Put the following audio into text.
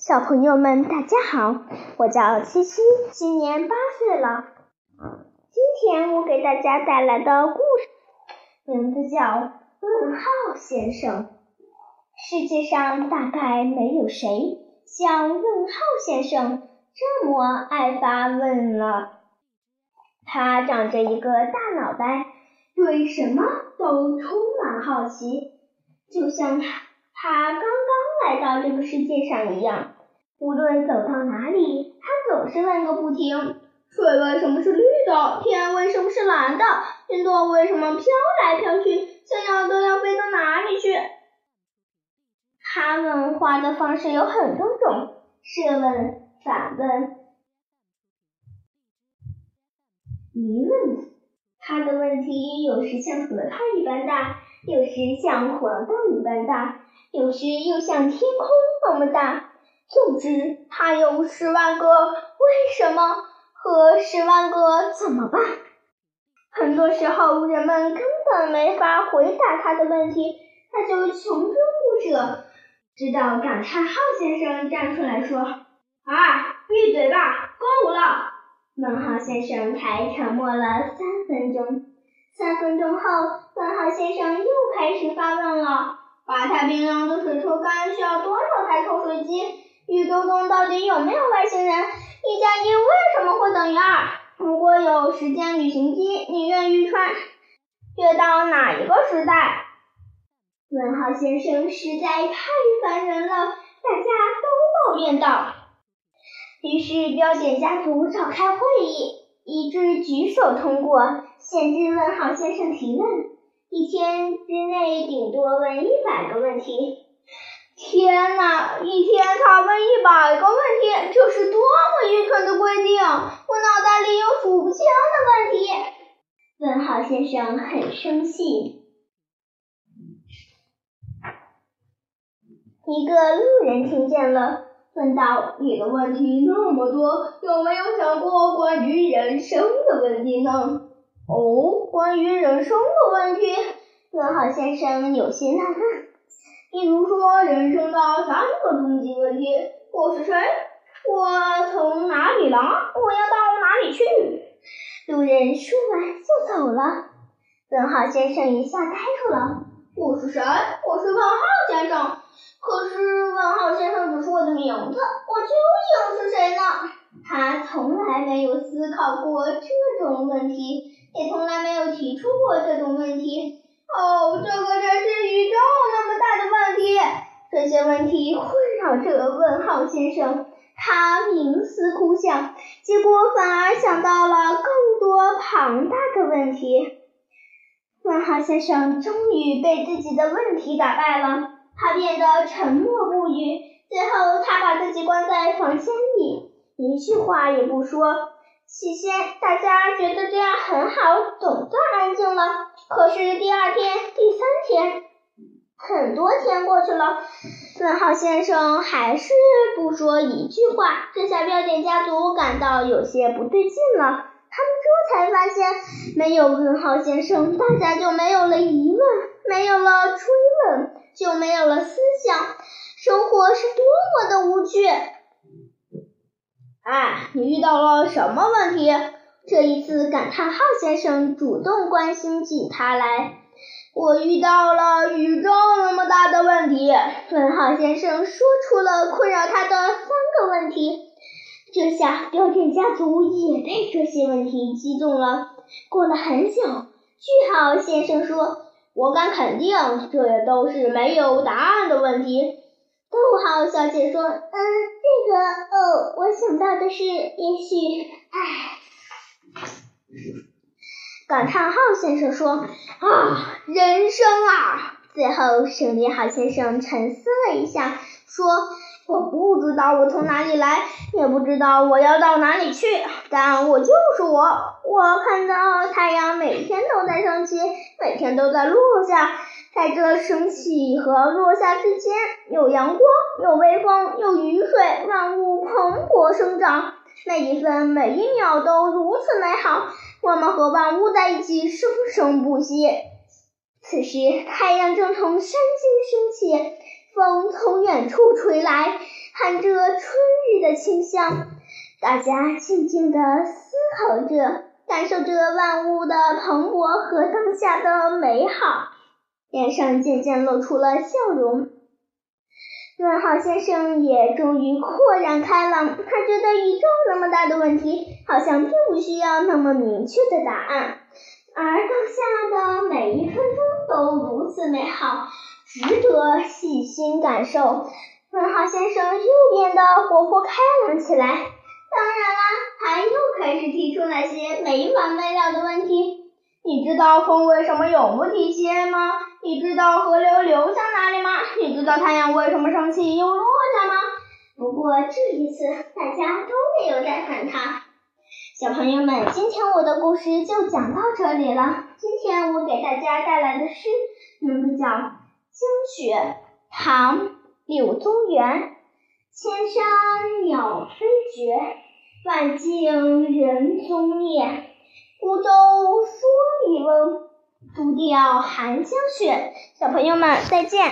小朋友们，大家好，我叫七七，今年八岁了。今天我给大家带来的故事名字叫《问号先生》。世界上大概没有谁像问号先生这么爱发问了。他长着一个大脑袋，对什么都充满好奇，就像他他刚刚来到这个世界上一样。无论走到哪里，他总是问个不停：水为什么是绿的？天为什么是蓝的？云朵为什么飘来飘去？想要都要飞到哪里去？他问话的方式有很多种，设问、反问、疑问。他的问题有时像核桃一般大，有时像黄豆一般大，有时又像天空那么大。总之，他有十万个为什么和十万个怎么办。很多时候，人们根本没法回答他的问题，他就穷追不舍。直到感叹号先生站出来说：“啊，闭嘴吧，够了！”问号先生才沉默了三分钟。三分钟后，问号先生又开始发问了：“把太平洋的水抽干需要多少台抽水机？宇宙中到底有没有外星人？一加一为什么会等于二？如果有时间旅行机，你愿意穿越到哪一个时代？”问号先生实在太烦人了，大家都抱怨道。于是标点家族召开会议，一致举手通过，限制问号先生提问，一天之内顶多问一百个问题。天哪，一天他问一百个问题，这是多么愚蠢的规定！我脑袋里有数不清的问题。问号先生很生气。一个路人听见了，问道：“你的问题那么多，有没有想过关于人生的问题呢？”“哦，关于人生的问题。”问号先生有些纳闷。“比如说，人生的三个终极问题：我是谁？我从哪里来？我要到哪里去？”路人说完就走了。问号先生一下呆住了。“我是谁？我是问号来没有思考过这种问题，也从来没有提出过这种问题。哦，这个真是宇宙那么大的问题！这些问题困扰着问号先生，他冥思苦想，结果反而想到了更多庞大的问题。问号先生终于被自己的问题打败了。他变得沉默不语，最后他把自己关在房间里，一句话也不说。起先大家觉得这样很好，总算安静了。可是第二天、第三天，很多天过去了，问号先生还是不说一句话，这下标点家族感到有些不对劲了。他们这才发现，没有问号先生，大家就没有了疑问，没有了追问。就没有了思想，生活是多么的无趣！哎，你遇到了什么问题？这一次，感叹号先生主动关心起他来。我遇到了宇宙那么大的问题。问号先生说出了困扰他的三个问题。这下标点家族也被这些问题击中了。过了很久，句号先生说。我敢肯定，这都是没有答案的问题。逗号小姐说：“嗯，这个……哦，我想到的是，也许……唉。”感叹号先生说：“啊，人生啊！”最后，省略号先生沉思了一下，说。我不知道我从哪里来，也不知道我要到哪里去，但我就是我。我看到太阳每天都在升起，每天都在落下，在这升起和落下之间，有阳光，有微风，有雨水，万物蓬勃生长，每一分每一秒都如此美好。我们和万物在一起，生生不息。此时，太阳正从山间升起。风从远处吹来，含着春日的清香。大家静静地思考着，感受着万物的蓬勃和当下的美好，脸上渐渐露出了笑容。问号先生也终于豁然开朗，他觉得宇宙那么大的问题，好像并不需要那么明确的答案，而当下的每一分钟都如此美好，值得细心感受。问号先生又变得活泼开朗起来。当然啦，他又开始提出那些没完没了的问题。你知道风为什么永不停歇吗？你知道河流流向哪里吗？你知道太阳为什么升起又落下吗？不过这一次，大家都没有再喊他。小朋友们，今天我的故事就讲到这里了。今天我给大家带来的诗，名字叫《江雪》，唐·柳宗元。千山鸟飞绝，万径人踪灭。孤舟蓑笠翁，独钓寒江雪。小朋友们，再见。